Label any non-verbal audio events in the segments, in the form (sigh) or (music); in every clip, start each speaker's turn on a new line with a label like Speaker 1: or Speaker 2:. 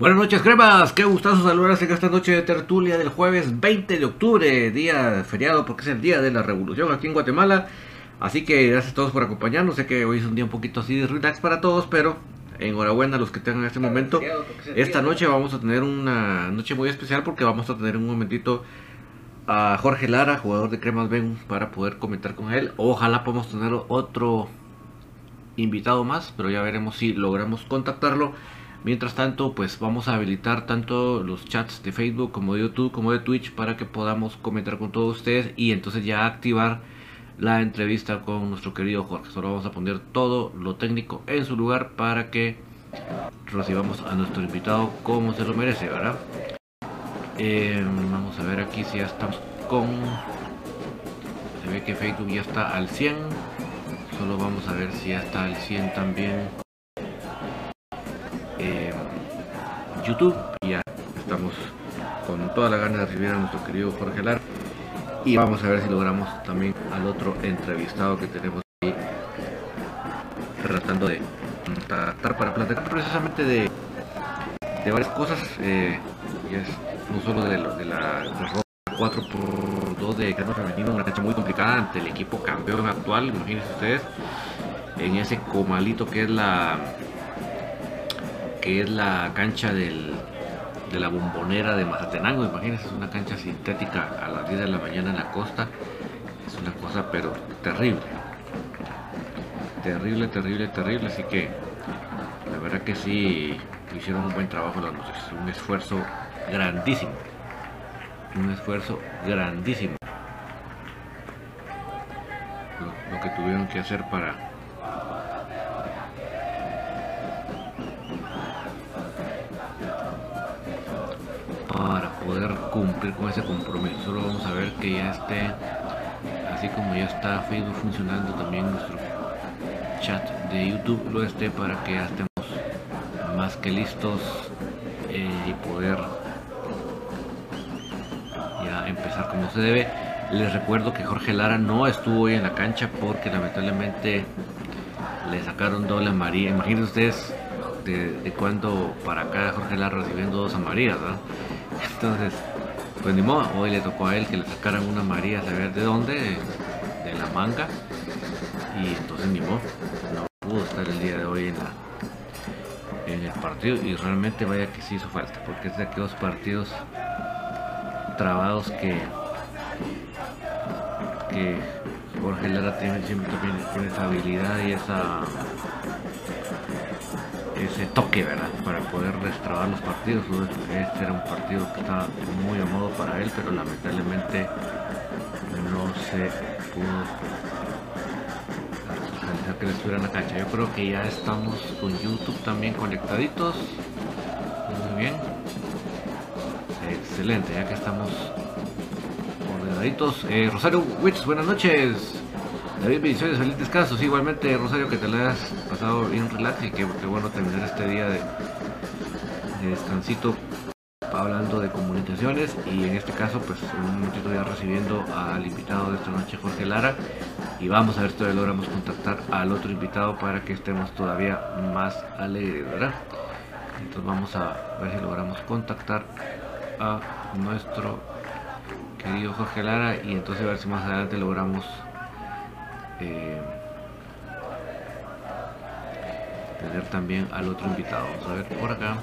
Speaker 1: Buenas noches, cremas. Qué gustazo saludarse en esta noche de tertulia del jueves 20 de octubre, día feriado porque es el día de la revolución aquí en Guatemala. Así que gracias a todos por acompañarnos. Sé que hoy es un día un poquito así de relax para todos, pero enhorabuena a los que tengan en este momento. Esta noche vamos a tener una noche muy especial porque vamos a tener un momentito a Jorge Lara, jugador de Cremas Ben, para poder comentar con él. Ojalá podamos tener otro invitado más, pero ya veremos si logramos contactarlo. Mientras tanto, pues vamos a habilitar tanto los chats de Facebook como de YouTube como de Twitch para que podamos comentar con todos ustedes y entonces ya activar la entrevista con nuestro querido Jorge. Solo vamos a poner todo lo técnico en su lugar para que recibamos a nuestro invitado como se lo merece, ¿verdad? Eh, vamos a ver aquí si ya estamos con... Se ve que Facebook ya está al 100. Solo vamos a ver si ya está al 100 también. Eh, YouTube. Ya estamos con toda la gana de recibir a nuestro querido Jorge Lar. Y vamos a ver si logramos también al otro entrevistado que tenemos ahí. Tratando de tratar para platicar precisamente de, de varias cosas. Eh, y es no solo de, de la 4x2 de Carlos Femenino, una cancha muy complicada ante el equipo campeón actual, imagínense ustedes, en ese comalito que es la que es la cancha del, de la bombonera de Mazatenango, imagínense, es una cancha sintética a las 10 de la mañana en la costa, es una cosa pero terrible, terrible, terrible, terrible, así que la verdad que sí hicieron un buen trabajo las noches, un esfuerzo grandísimo. Un esfuerzo grandísimo. Lo, que tuvieron que hacer para para poder cumplir con ese compromiso. Solo vamos a ver que ya esté así como ya está Facebook funcionando también nuestro chat de YouTube lo esté para que ya estemos más que listos eh, y poder empezar como se debe. Les recuerdo que Jorge Lara no estuvo hoy en la cancha porque lamentablemente le sacaron doble amarilla. Imagínense ustedes de, de cuando para acá Jorge Lara recibiendo dos amarillas, Entonces, pues ni modo, hoy le tocó a él que le sacaran una amarilla, saber de dónde, de, la manga. Y entonces ni modo, no pudo estar el día de hoy en el partido y realmente vaya que sí hizo falta porque es de aquellos partidos trabados que que Jorge Lara tiene, siempre tiene, esa habilidad y esa ese toque verdad para poder destrabar los partidos este era un partido que estaba muy a modo para él pero lamentablemente no se pudo realizar que le estuviera en la cancha. Yo creo que ya estamos con youtube también conectaditos. Muy bien. Excelente, ya que estamos ordenaditos. Eh, Rosario Witch, buenas noches. David, bendiciones, feliz descanso. igualmente, Rosario, que te lo hayas pasado bien relax y que, bueno terminar este día de, descansito hablando de comunicaciones y en este caso pues un momentito ya recibiendo al invitado de esta noche Jorge Lara y vamos a ver si logramos contactar al otro invitado para que estemos todavía más alegres verdad entonces vamos a ver si logramos contactar a nuestro querido Jorge Lara y entonces a ver si más adelante logramos eh, tener también al otro invitado. Vamos a ver por acá.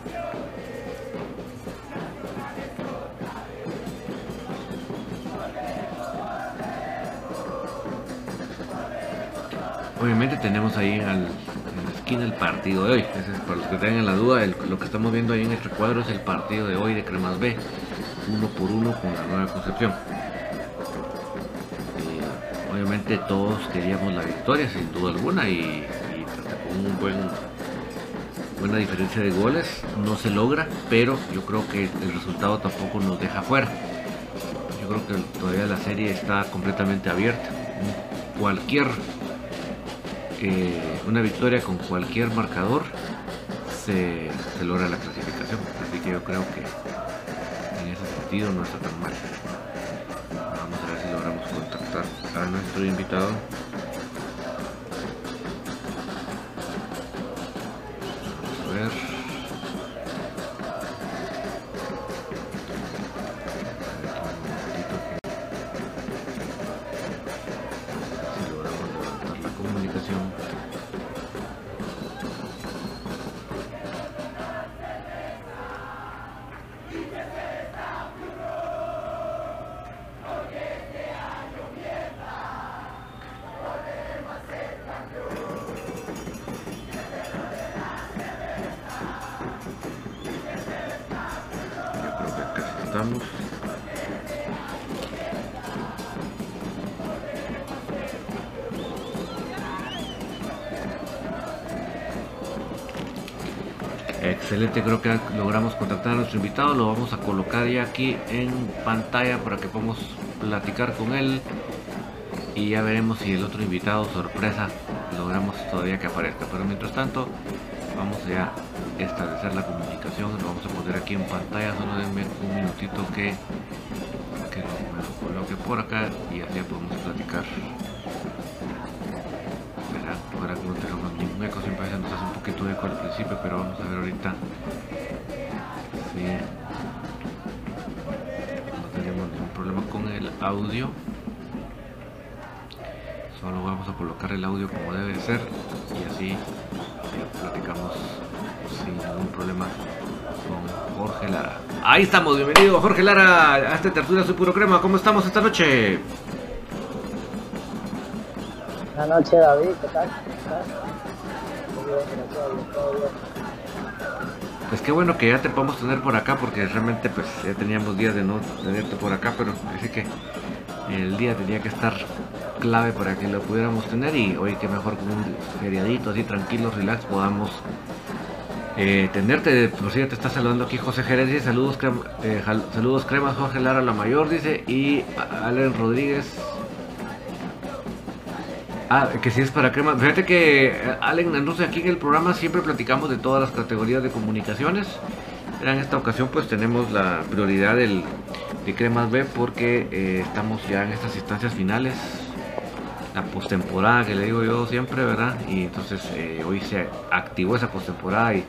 Speaker 1: Obviamente tenemos ahí al, en el partido de hoy. para los que tengan la duda, lo que estamos viendo ahí en este cuadro es el partido de hoy de Cremas B, uno por uno con la Nueva Concepción. Obviamente todos queríamos la victoria, sin duda alguna, y, un buen buena diferencia de goles. No se logra, pero yo creo que el resultado tampoco nos deja fuera. Yo creo que todavía la serie está completamente abierta. Cualquier eh, una victoria con cualquier marcador se logra la clasificación. Así que yo creo que en ese sentido no está tan mal. A nuestro invitado. Excelente, creo que logramos contactar a nuestro invitado, lo vamos a colocar ya aquí en pantalla para que podamos platicar con él. Y ya veremos si el otro invitado sorpresa logramos todavía que aparezca, pero mientras tanto vamos ya a establecer la comunicación, lo vamos a poner aquí en pantalla, solo denme un minutito que, que lo, coloque por acá y así podemos platicar. De al principio, pero vamos a ver ahorita si no tenemos ningún problema con el audio. Solo vamos a colocar el audio como debe ser y así platicamos sin ningún problema con Jorge Lara. Ahí estamos, bienvenido Jorge Lara a este tertulia su puro crema. ¿Cómo estamos esta noche?
Speaker 2: Buenas noches David, ¿qué tal?
Speaker 1: Pues qué bueno que ya te podemos tener por acá porque realmente pues ya teníamos días de no tenerte por acá, pero parece que el día tenía que estar clave para que lo pudiéramos tener y hoy que mejor con un feriadito así tranquilo, relax, podamos eh, tenerte. Por cierto, te está saludando aquí José Jerez, dice saludos, eh, saludos cremas, Jorge Lara la mayor, dice, y Allen Rodríguez. Ah, que si es para crema. Fíjate que eh, Allen, entonces aquí en el programa siempre platicamos de todas las categorías de comunicaciones. En esta ocasión pues tenemos la prioridad del, de Cremas B porque estamos ya en estas instancias finales la postemporada que le digo yo siempre, ¿verdad? Y entonces eh, hoy se activó esa postemporada y,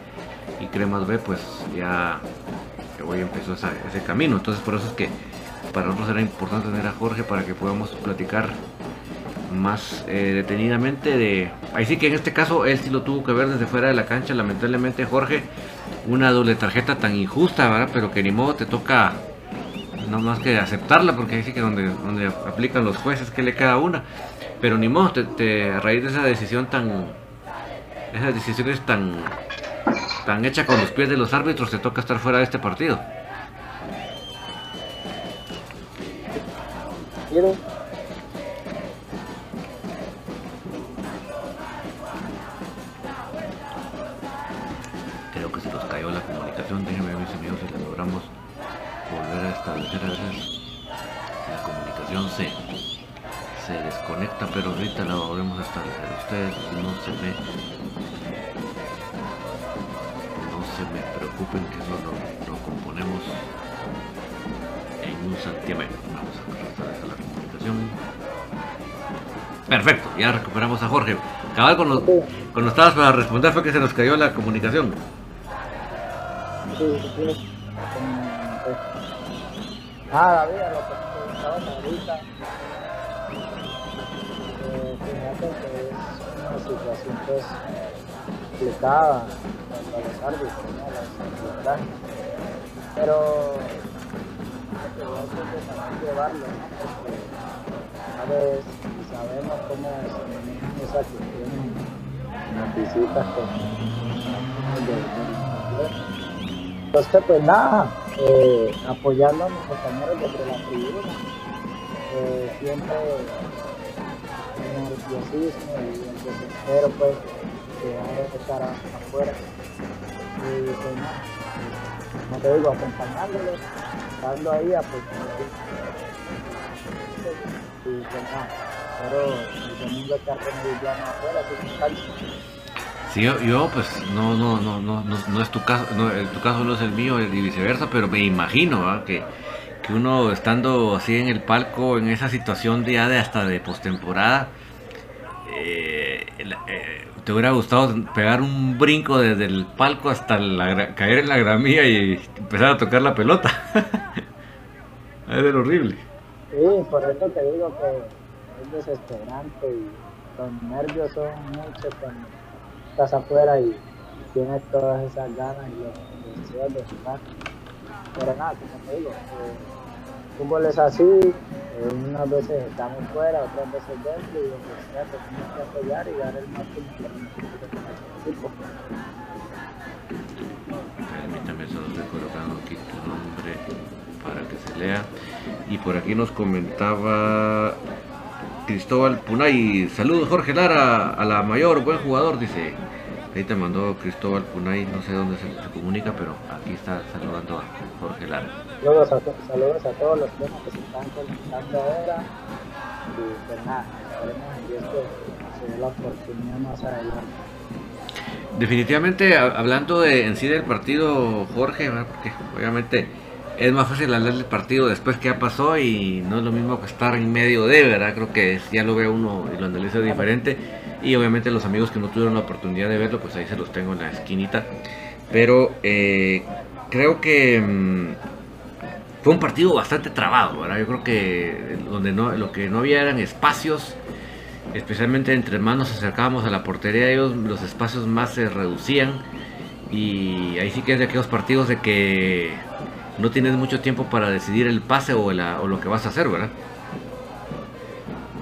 Speaker 1: y Cremas B, pues ya hoy empezó ese camino. Entonces por eso es que para nosotros era importante tener a Jorge para que podamos platicar más eh, detenidamente de... Ahí sí que en este caso él sí lo tuvo que ver desde fuera de la cancha, lamentablemente Jorge, una doble tarjeta tan injusta, ¿verdad? Pero que ni modo te toca no más que aceptarla porque ahí sí que donde, donde aplican los jueces que le queda una. Pero ni modo, te, a raíz de esa decisión tan. Esas decisiones tan. tan hecha con los pies de los árbitros, te toca estar fuera de este partido. Creo desconecta, pero ahorita la volvemos a establecer. Ustedes no se me no se me preocupen que eso lo, componemos en un santiamén. Vamos a restablecer la comunicación. Perfecto, ya recuperamos a Jorge. Cabal, cuando, cuando estabas para responder fue que se nos cayó la comunicación.
Speaker 2: Sí, sí. Ah, David, lo que estaba ahorita situación pues complicada para los árbitros, ¿no? Las Pero hay que también llevarlo, ¿no? Porque sabes, sabemos cómo se manejan esas cuestiones las visitas con entonces pues nada, eh, apoyando a mis compañeros desde la tribuna, eh, siempre nerviosismo y el desespero pues de estar afuera. Y pues nada, no te digo, acompañándolos, estando ahí, apoyando. Y pues nada, pero el domingo estar con el llano afuera, pues cancha.
Speaker 1: Sí, yo, yo, pues no, no, no, no, no, no es tu caso, no, en tu caso no es el mío y viceversa, pero me imagino ¿verdad? que, uno estando así en el palco, en esa situación ya de hasta de postemporada, eh, eh, te hubiera gustado pegar un brinco desde el palco hasta la caer en la gramilla y empezar a tocar la pelota. (laughs) es ser horrible.
Speaker 2: Sí, por eso te digo que es desesperante y los nervios son muchos cuando estás afuera y tienes todas esas ganas y los deseos de jugar. Pero nada, como te digo, eh, el fútbol es así, eh, unas veces estamos fuera, otras veces dentro y donde sea tenemos que apoyar y dar el máximo equipo.
Speaker 1: Permítame, solo estoy colocando aquí tu nombre para que se lea. Y por aquí nos comentaba Cristóbal Punay. Saludos Jorge Lara, a la mayor, buen jugador, dice. Ahí te mandó Cristóbal Punay, no sé dónde se, se comunica, pero aquí está saludando a Jorge Lara.
Speaker 2: Saludos a, saludos a todos los que se están conectando ahora y pues nada, esperemos en Dios que se dé la oportunidad más adelante.
Speaker 1: Definitivamente, ha- hablando de, en sí del partido, Jorge, ¿verdad? porque obviamente es más fácil hablar del partido después que ya pasó y no es lo mismo que estar en medio de, ¿verdad? Creo que es- ya lo ve uno y lo analiza diferente. Y obviamente los amigos que no tuvieron la oportunidad de verlo, pues ahí se los tengo en la esquinita. Pero eh, creo que mm, fue un partido bastante trabado, ¿verdad? Yo creo que donde no, lo que no había eran espacios especialmente entre más nos acercábamos a la portería ellos, los espacios más se reducían y ahí sí que es de aquellos partidos de que no tienes mucho tiempo para decidir el pase o, lo que vas a hacer, ¿verdad?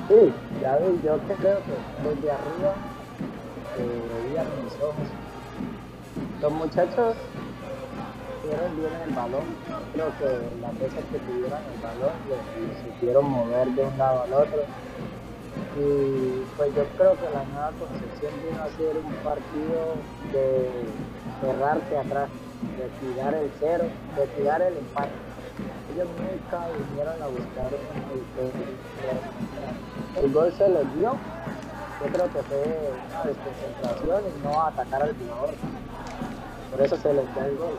Speaker 2: Sí, ya vi, yo creo que desde arriba eh, mis ojos. Los muchachos tuvieron bien el balón, creo que las veces que tuvieron el balón lo supieron mover de un lado al otro. Y pues yo creo que la nueva concepción vino a ser un partido de cerrarte atrás, de tirar el cero, de tirar el empate. Ellos nunca vinieron a buscar un el, el gol se les dio. Yo creo que fue una desconcentración y no atacar al jugador. Por eso se les dio el gol.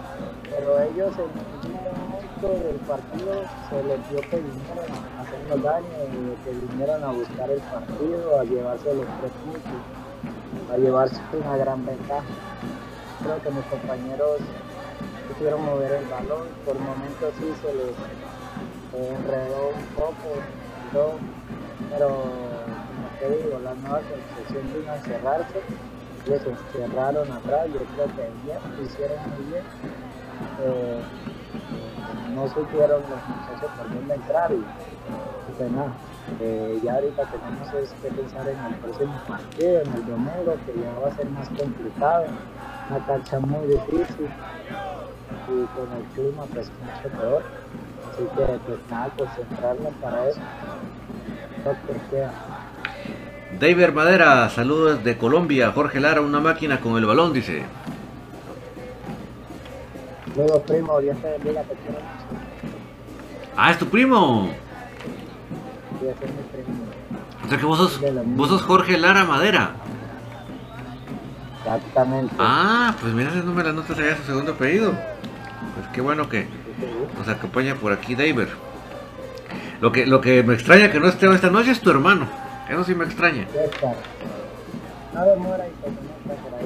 Speaker 2: Pero ellos en ningún momento del partido se les dio que vinieron a hacernos daño, que vinieron a buscar el partido, a llevarse los tres puntos, a llevarse una gran ventaja. Creo que mis compañeros quisieron mover el balón, por momentos sí se les eh, enredó un poco. Pero como te digo, la nueva concepción vino a encerrarse, ellos se encerraron atrás, yo creo que bien, hicieron muy bien. Eh, no supieron los muchachos por dónde entrar y pues nada, eh, ya ahorita tenemos es que pensar en el próximo partido, en el domingo, que ya va a ser más complicado, una cancha muy difícil y con el clima pues mucho peor. Así que pues nada, concentrarnos para eso.
Speaker 1: David Madera, saludos de Colombia. Jorge Lara, una máquina con el balón, dice.
Speaker 2: Luego primo, Dios te bendiga, te quiero.
Speaker 1: Ah, es tu primo.
Speaker 2: Dios es mi primo.
Speaker 1: O sea que vos sos, vos sos Jorge Lara Madera.
Speaker 2: Exactamente.
Speaker 1: Ah, pues mira, no me la notas allá su segundo apellido. Pues qué bueno que nos acompaña por aquí David. Lo que, lo que me extraña que no esté esta noche es tu hermano. Eso sí me extraña.
Speaker 2: Ya está. No demora y se conecta por ahí.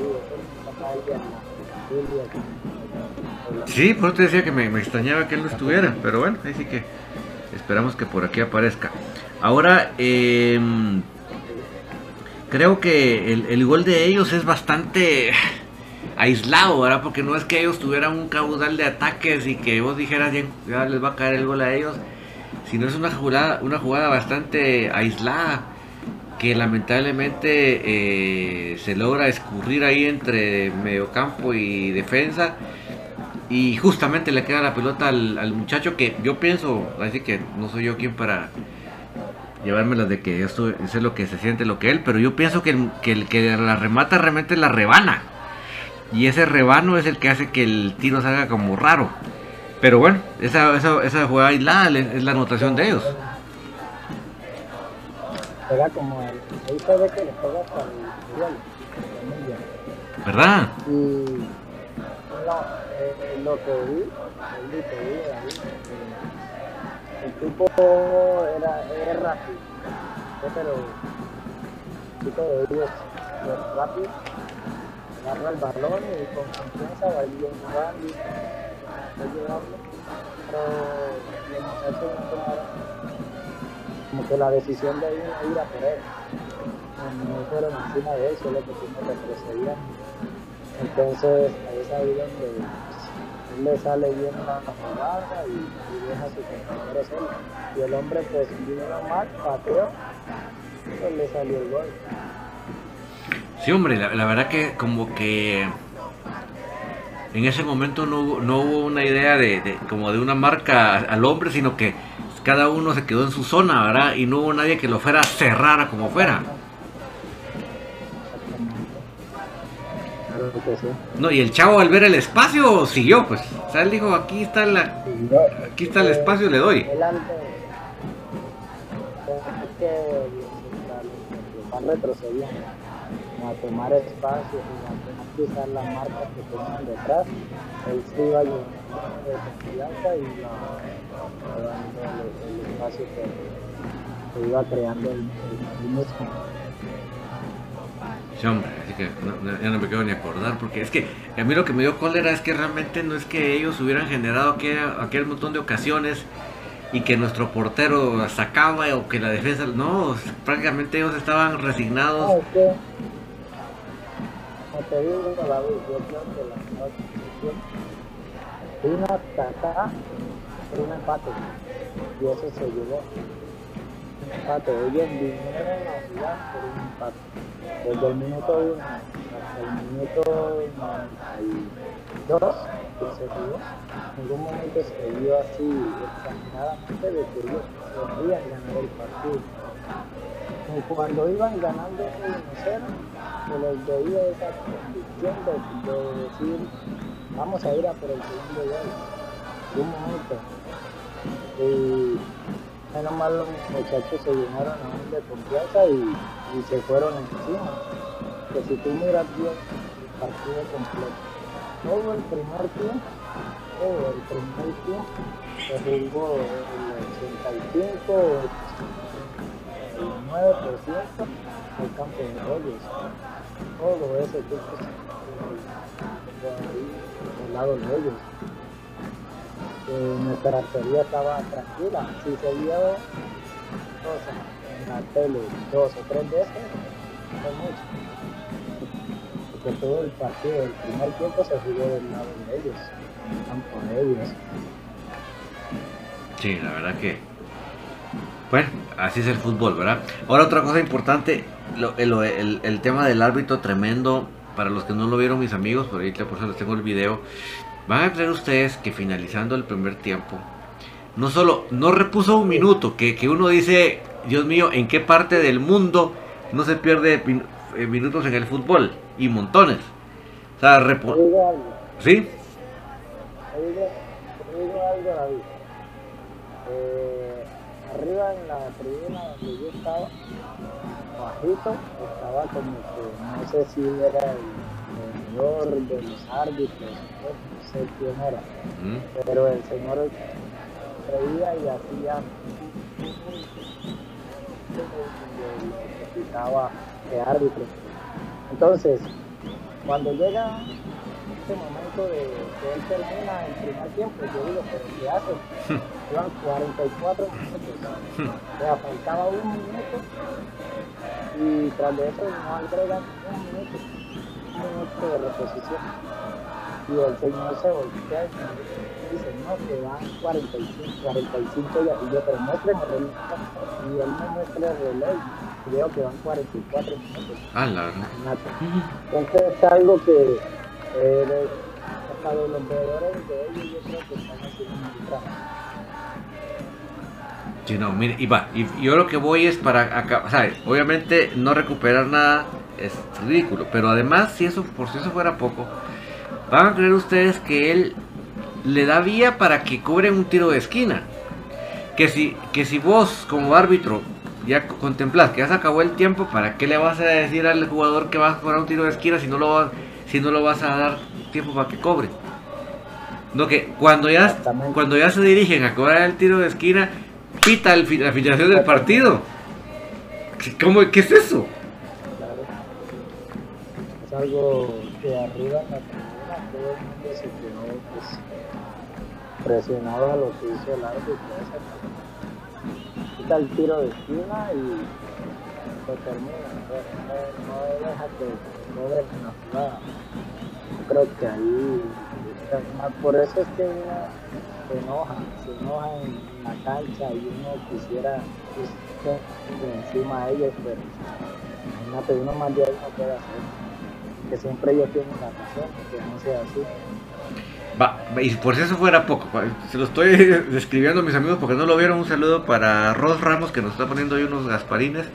Speaker 2: Julia.
Speaker 1: Sí, por eso te decía que me, me extrañaba que él no estuviera. Pero bueno, ahí sí que esperamos que por aquí aparezca. Ahora, em, creo que el, el gol de ellos es bastante aislado, ¿verdad? Porque no es que ellos tuvieran un caudal de ataques y que vos dijeras ya, ya les va a caer el gol a ellos, sino es una jugada, una jugada bastante aislada que lamentablemente eh, se logra escurrir ahí entre mediocampo y defensa y justamente le queda la pelota al, al muchacho que yo pienso, así que no soy yo quien para llevármelas de que esto, es lo que se siente, lo que él, pero yo pienso que el que, el que la remata realmente la rebana. Y ese rebano es el que hace que el tiro salga como raro. Pero bueno, esa, esa, esa jugada aislada es la anotación de ellos.
Speaker 2: Pega como el, ahí se ve que le pega hasta el duelo.
Speaker 1: ¿Verdad?
Speaker 2: Y no, eh, lo que vi, el que vi ahí, eh, el tipo era, era rápido, pero el tipo de ellos es rápido, agarra el balón y con confianza va bien jugando, va llevarlo, pero como que la decisión de ir, ir a por él. No fueron encima de él, solo que sí me. Entonces, ahí es ahí donde él le sale bien la jugada y, y deja a su compañero solo. Y el hombre, pues, vino mal, pateó, pues le salió el gol.
Speaker 1: Sí, hombre, la verdad que como que en ese momento no, hubo- no hubo una idea de, de- como de una marca al hombre, sino que cada uno se quedó en su zona, ¿verdad? Y no hubo nadie que lo fuera a cerrar a como fuera. No, y el chavo al ver el espacio siguió, pues. O sea, él dijo, aquí está la, aquí está el espacio, le doy.
Speaker 2: A tomar espacio y a cruzar las marcas que tenían detrás. Él llenando de confianza y dando el, el espacio que, que iba creando el, el, el mismo.
Speaker 1: Sí, hombre, así que no- no- ya no me quiero ni acordar, porque es que a mí lo que me dio cólera es que realmente no es que ellos hubieran generado aquel, aquel montón de ocasiones y que nuestro portero sacaba o que la defensa, no, prácticamente ellos estaban
Speaker 2: No,
Speaker 1: resignados.
Speaker 2: es que, como te digo, David, yo creo que la situación una tata por un empate y eso se llevó. Empate, ellos vinieron a jugar por un empate. Desde el minuto 1 hasta el minuto 92 que se jugó, en ningún momento se vio así exageradamente de que ellos podían ganar el partido. Cuando iban ganando 1-0, se les veía esa convicción de, de decir, vamos a ir a por el segundo gol. Un momento. Y menos mal los muchachos se llenaron aún de confianza y, y se fueron encima. Que si tú miras bien el partido completo, todo el primer tiempo, todo el primer tiempo, se jugó el 85, el 9% del campo de rollos. Todo se jugó ahí, del lado de ellos. Eh, nuestra estaba tranquila. Si se vio cosas en la tele dos o tres veces, fue mucho. Porque todo el partido, el primer tiempo se jugó del lado de ellos, en el campo de ellos.
Speaker 1: Sí, la verdad que. Bueno, así es el fútbol, ¿verdad? Ahora otra cosa importante, lo- el, el- el tema del árbitro tremendo, para los que no lo vieron mis amigos, por ahí por eso les tengo el video, van a creer ustedes que finalizando el primer tiempo, no solo, no repuso un minuto, que, que uno dice, Dios mío, ¿en qué parte del mundo no se pierde min- eh, minutos en el fútbol? Y montones. O sea, ¿sí?
Speaker 2: digo algo, David. Eh, arriba en la tribuna donde yo estaba, bajito, estaba como que no sé si era el mejor de los árbitros, no sé quién era,
Speaker 1: Mm,
Speaker 2: pero el señor creía y hacía necesitaba de árbitro. Entonces, cuando llega este momento de que él termina el primer tiempo, yo digo, pero ¿qué hace? Iban 44 minutos, sea, faltaba un minuto y tras de eso no agregan un minuto, un minuto de reposición. Y el señor se voltea y dice, no, que van 45, 45 ya, y yo, pero muéstrame el reloj. Y él me muestra el reloj y veo que van 44 minutos.
Speaker 1: ah, la verdad.
Speaker 2: Entonces es algo que hasta los de ellos yo creo que están
Speaker 1: no, mire, y va, y, yo lo que voy es para acá, obviamente no recuperar nada es ridículo, pero además, si eso, por si eso fuera poco, van a creer ustedes que él le da vía para que cobren un tiro de esquina. Que si, que si vos como árbitro ya contemplás que ya se acabó el tiempo, ¿para qué le vas a decir al jugador que va a cobrar un tiro de esquina si no lo, va, si no lo vas a dar tiempo para que cobre? No, que cuando ya, cuando ya se dirigen a cobrar el tiro de esquina, pita el, la filiación del partido. ¿Cómo, ¿Qué es eso?
Speaker 2: Es algo que arriba la tribuna todo el mundo se quedó pues, presionado a lo que hizo el árbitro. Quita el tiro de esquina y se termina. No, no deja que cobre la jugada. Yo creo que ahí por eso es que uno se enoja, se enoja en la cancha y uno quisiera pues, encima de ellos, pero imagínate, uno más de ahí no puede hacer. Que siempre ellos tienen la razón, que no sea así.
Speaker 1: Va, y por si eso fuera poco, se lo estoy (laughs) describiendo a mis amigos porque no lo vieron. Un saludo para Ros Ramos que nos está poniendo ahí unos gasparines.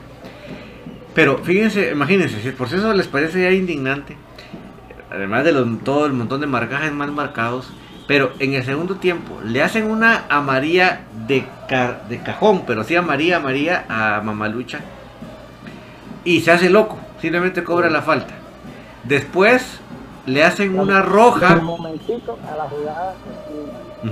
Speaker 1: Pero fíjense, imagínense, si por si eso les parece ya indignante, además de todo el montón de marcajes mal marcados, pero en el segundo tiempo le hacen una a María de, de cajón, pero sí a María, María, a Mamalucha, y se hace loco, simplemente cobra la falta. Después le hacen una roja.
Speaker 2: Un momentito a la jugada. La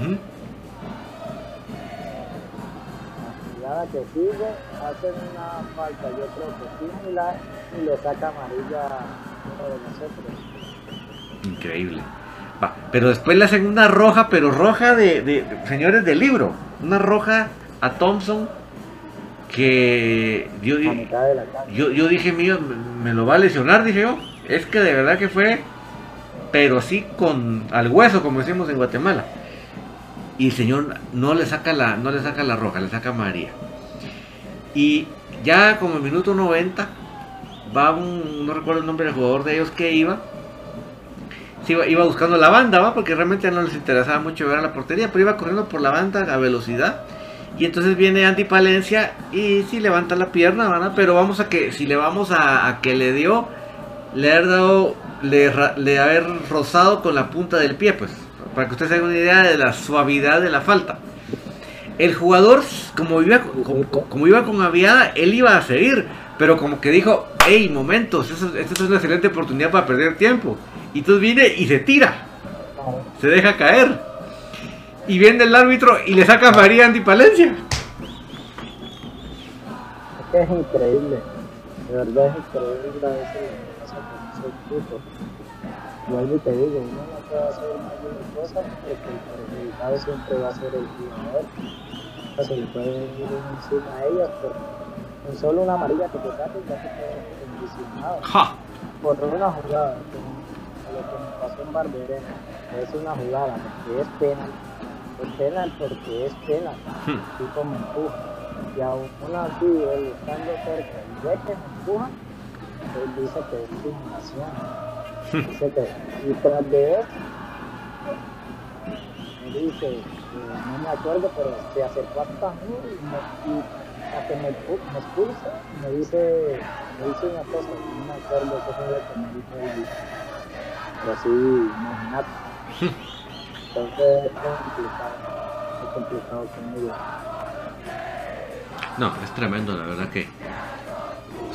Speaker 2: jugada que sigue, hacen una falta, yo creo que similar, y le saca amarilla a uno de nosotros.
Speaker 1: Increíble. pero después le hacen una roja, pero roja de, señores del libro. Una roja a Thompson que yo, yo, dije, mío, me lo va a lesionar, dije yo. Es que de verdad que fue, pero sí con al hueso, como decimos en Guatemala. Y el señor no le saca la, no le saca la roja, le saca María. Y ya como en minuto 90 va un, no recuerdo el nombre del jugador de ellos que iba, iba, buscando la banda, ¿va? Porque realmente no les interesaba mucho ver a la portería, pero iba corriendo por la banda a velocidad. Y entonces viene Andy Palencia y sí levanta la pierna, ¿verdad? Pero vamos a que, si le vamos a, que le dio, le haber dado, le, haber rozado con la punta del pie, pues, para que ustedes tengan una idea de la suavidad de la falta. El jugador, como iba, como, iba con aviada, él iba a seguir, pero como que dijo, hey, momentos, esta es una excelente oportunidad para perder tiempo. Y entonces viene y se tira. Se deja caer. Y viene el árbitro y le saca a María Antipalencia.
Speaker 2: Es increíble. De verdad es increíble Vuelvo y te digo, uno no puede hacer mayor cosa porque el perjudicado siempre va a ser el jugador. O se le puede ir encima a ellas por con solo una amarilla que te saque ya te quedas condicionado. Por una jugada lo que me pasó en Barberena es una jugada porque es penal. Es penal porque es penal. Hmm. Tipo me empuja. Y aún así, él estando cerca y ve que me empuja, él dice que es simulación. Y tras de eso, me dice, eh, no me acuerdo, pero se acercó hasta mí y, me, y a que me, me expulsa, me dice, me dice una cosa, no me acuerdo qué fue lo que me dijo él así, imagínate. Entonces es complicado, es complicado con ellos.
Speaker 1: No, es tremendo, la verdad que.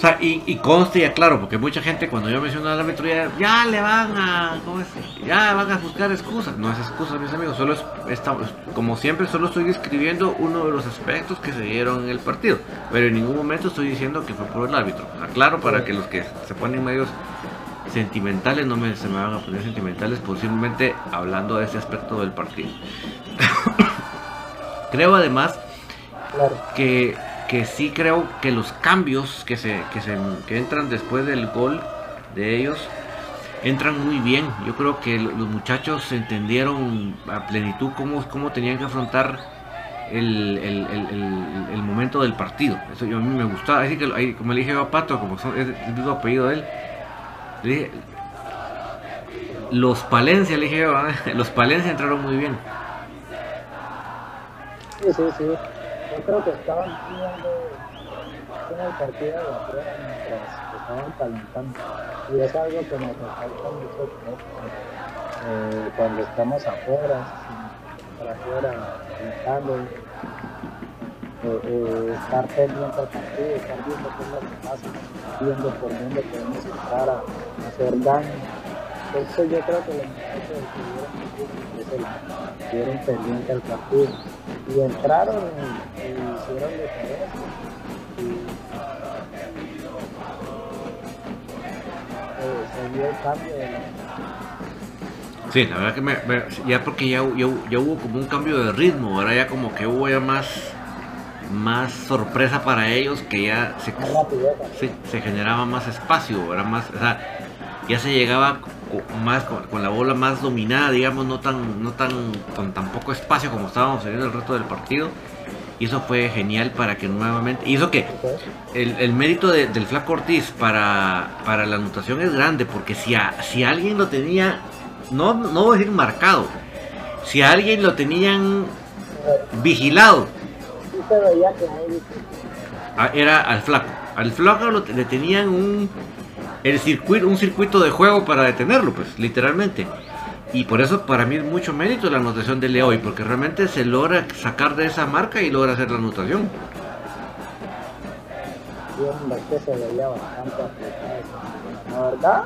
Speaker 1: O sea, y, y conste ya claro, porque mucha gente cuando yo menciono la árbitro ya, le van a. ¿Cómo es? Ya van a buscar excusas. No es excusa, mis amigos, solo es, como siempre, solo estoy describiendo uno de los aspectos que se dieron en el partido. Pero en ningún momento estoy diciendo que fue por el árbitro. Aclaro para que los que se ponen medios sentimentales, no me, se me van a poner sentimentales, posiblemente hablando de ese aspecto del partido. (coughs) creo además que, que sí creo que los cambios que, se, que, se, que entran después del gol de ellos entran muy bien. Yo creo que los muchachos entendieron a plenitud cómo, cómo tenían que afrontar el, el, el, momento del partido. Eso yo, a mí me gustaba. Así que, como le dije a Pato, como es el mismo apellido de él, los Palencia, le dije, (laughs) los Palencia entraron muy bien.
Speaker 2: Sí, sí, sí. Yo creo que estaban viendo en el partido de afuera mientras estaban calentando. Y es algo que nos falta mucho eh, cuando estamos afuera, para afuera, calentando. Eh, eh, estar pendiente al partido, estar viendo qué es lo que pasa, viendo por dónde podemos entrar a, hacer daño. Entonces yo creo que los muchachos estuvieron, pendientes al partido y entraron y, la,
Speaker 1: Sí, la verdad que me, ya porque ya, ya, ya hubo como un cambio de ritmo, ahora ya como que hubo ya más, más sorpresa para ellos que ya se, se, generaba más espacio, era más, o sea, ya se llegaba más con, con la bola más dominada, digamos, no tan, no tan, con tan poco espacio como estábamos teniendo el resto del partido. Y eso fue genial para que nuevamente. Eso que el, el mérito de- del Flaco Ortiz para, para la anotación es grande, porque si, a- si alguien lo tenía, no, no voy a decir marcado, si a alguien lo tenían vigilado,
Speaker 2: sí se veía que muy difícil.
Speaker 1: a- era al Flaco. Al Flaco lo- le tenían un, el circuito, un circuito de juego para detenerlo, pues, literalmente. Y por eso para mí es mucho mérito la anotación de Leoy, porque realmente se logra sacar de esa marca y logra hacer la anotación.
Speaker 2: Y hombre, que se veía bastante apretado. esa- La verdad,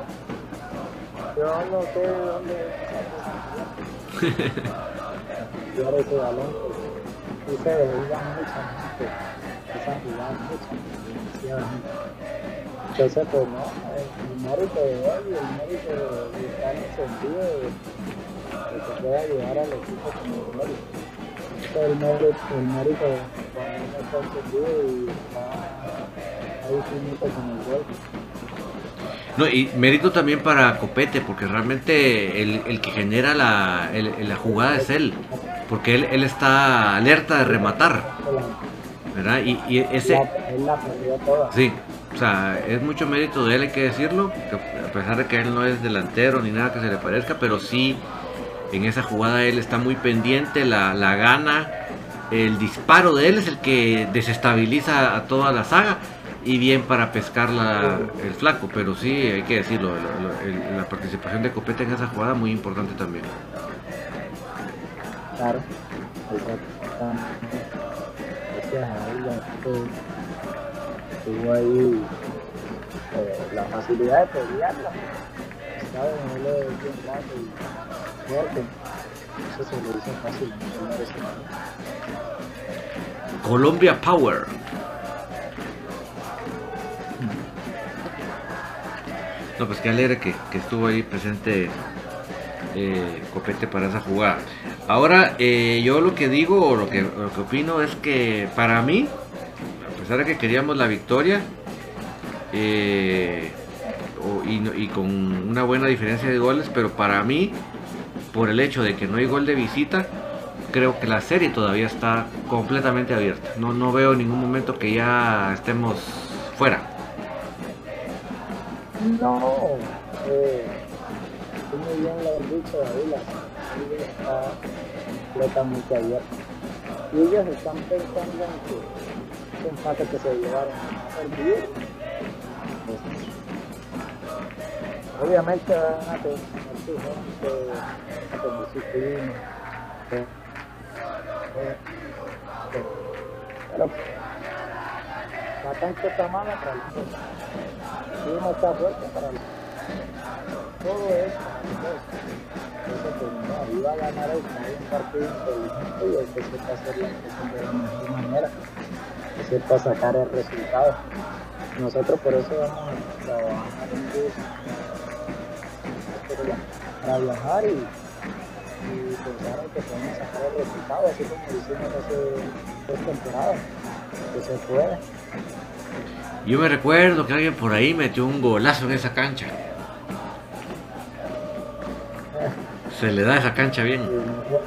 Speaker 2: yo no sé de dónde ese balón, porque sí se veía mucha gente, esa jugada mucha, demasiada gente. Entonces, pues no, el mérito de él y el mérito de, de estar encendido de, de que pueda ayudar al equipo como mérito. Ese es el mérito, el mérito está encendido y está ahí finito con el gol.
Speaker 1: No, y mérito también para Copete, porque realmente el, el que genera la, el- la jugada es él, porque él, él está alerta de rematar, ¿verdad? Y, y ese,
Speaker 2: él la perdió toda.
Speaker 1: sí, o sea, es mucho mérito de él, hay que decirlo, que a pesar de que él no es delantero ni nada que se le parezca, pero sí, en esa jugada él está muy pendiente, la, la gana, el disparo de él es el que desestabiliza a toda la saga. Y bien para pescar la- el flaco, pero sí hay que decirlo, lo- lo- el- la participación de Copete en esa jugada muy importante también.
Speaker 2: Claro. Tuvo ahí eh, la facilidad de pelearla. ¿Sabes? Él es bien grande y fuerte. Eso se lo hizo fácil.
Speaker 1: Colombia Power. No, pues qué alegre que, que estuvo ahí presente eh, Copete para esa jugada. Ahora, eh, yo lo que digo lo que, lo que opino es que para mí, pesar que queríamos la victoria, eh, y, con una buena diferencia de goles, pero para mí, por el hecho de que no hay gol de visita, creo que la serie todavía está completamente abierta. No, no veo en ningún momento que ya estemos fuera.
Speaker 2: No, eh, muy está completamente abierta. Y están pensando en que ese empate que se llevaron a perder, pues, obviamente van a tener su gente, van a tener su clima, eh, eh, eh, pero cancha está mala para el. Si uno está fuerte para el todo es para el pues, no, va a ganar el un partido y el que hacer las cosas de la mejor manera, sepa sacar el resultado. Nosotros por eso vamos a trabajar en bus para viajar y, y pensar en que podemos sacar el resultado, así como lo hicimos hace dos temporadas, que se puede.
Speaker 1: Yo me recuerdo que alguien por ahí metió un golazo en esa cancha. (laughs) Se le da esa cancha bien.
Speaker 2: no fue,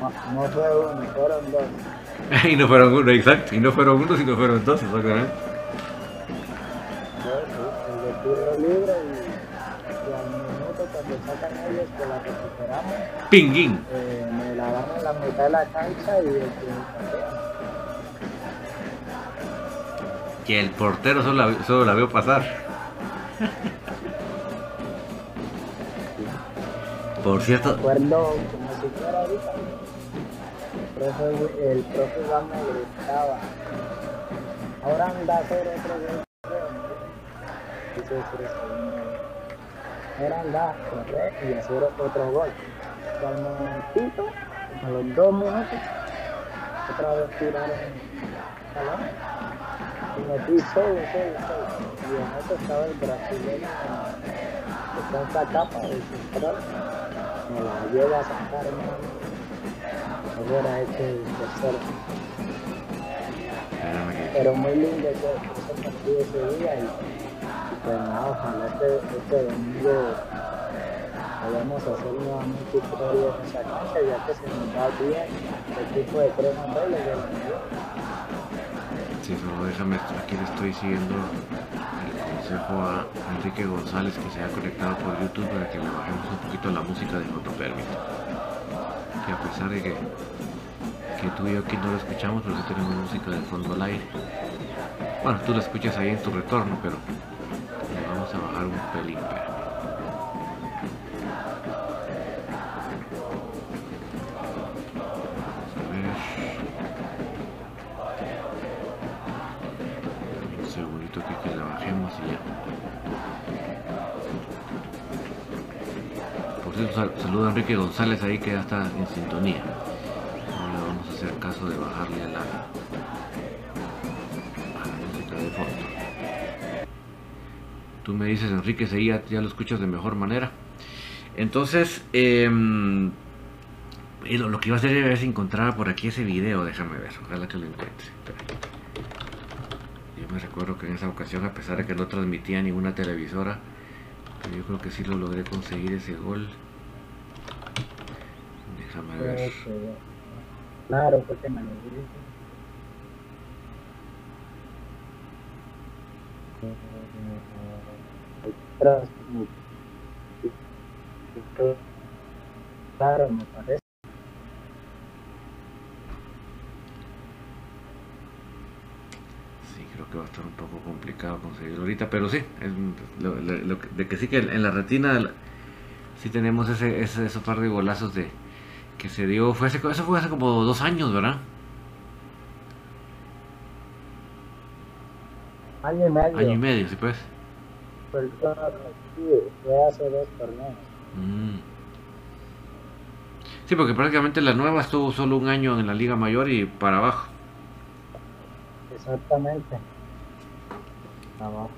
Speaker 2: no, no fue uno, fueron dos. (laughs)
Speaker 1: y no fueron uno, exacto. Y no fueron uno, sino fueron dos, exactamente. Pinguín.
Speaker 2: eh, me la dan en la mitad de la cancha y el que.
Speaker 1: Que el portero solo la, solo la vio pasar. (laughs) Por cierto,
Speaker 2: Recuerdo como si fuera ahorita. El profe, me gritaba. Ahora anda a hacer otro gol. Dice ese segundo. Ahora anda a correr y hacer otro gol. Al momentito, a los dos minutos, otra vez tiraron el balón. Y metí solo. Y en eso estaba el brasileño que en esta capa del central. Me la lleva a sacar. El tercero.
Speaker 1: que-
Speaker 2: Pero muy lindo ese, ese partido ese día y, y pues nada, ojalá este, este domingo podamos hacer nuevamente historia en esa cancha ya que se nos va bien el equipo de del mundial.
Speaker 1: Sí, solo déjame, aquí le estoy siguiendo el consejo a Enrique González que se ha conectado por YouTube para que le bajemos un poquito la música de Fotopermit. Que a pesar de que, que tú y yo aquí no lo escuchamos, sí tenemos música de fondo al aire. Bueno, tú la escuchas ahí en tu retorno, pero Enrique González ahí que ya está en sintonía. Vamos a hacer caso de bajarle a la, a la música de fondo. Tú me dices, Enrique, ahí ya, ya lo escuchas de mejor manera. Entonces, em, lo, que iba a hacer si encontraba por aquí ese video, déjame ver, ojalá que lo encuentre. Yo me recuerdo que en esa ocasión, a pesar de que no transmitía ninguna televisora, yo creo que sí lo logré conseguir ese gol. Déjame ver.
Speaker 2: Claro, porque me lo Claro, me parece.
Speaker 1: Sí, creo que va a estar un poco complicado conseguirlo ahorita, pero sí, es lo- lo- lo que- de que sí que en la retina sí tenemos ese, ese, esos par de golazos de que se dio, fue hace, eso fue hace como dos años, ¿verdad?
Speaker 2: Año y medio.
Speaker 1: Año y medio, sí pues.
Speaker 2: Sí, fue hace dos torneos.
Speaker 1: Mm. Sí, porque prácticamente la nueva estuvo solo un año en la Liga Mayor y para abajo.
Speaker 2: Exactamente. Abajo.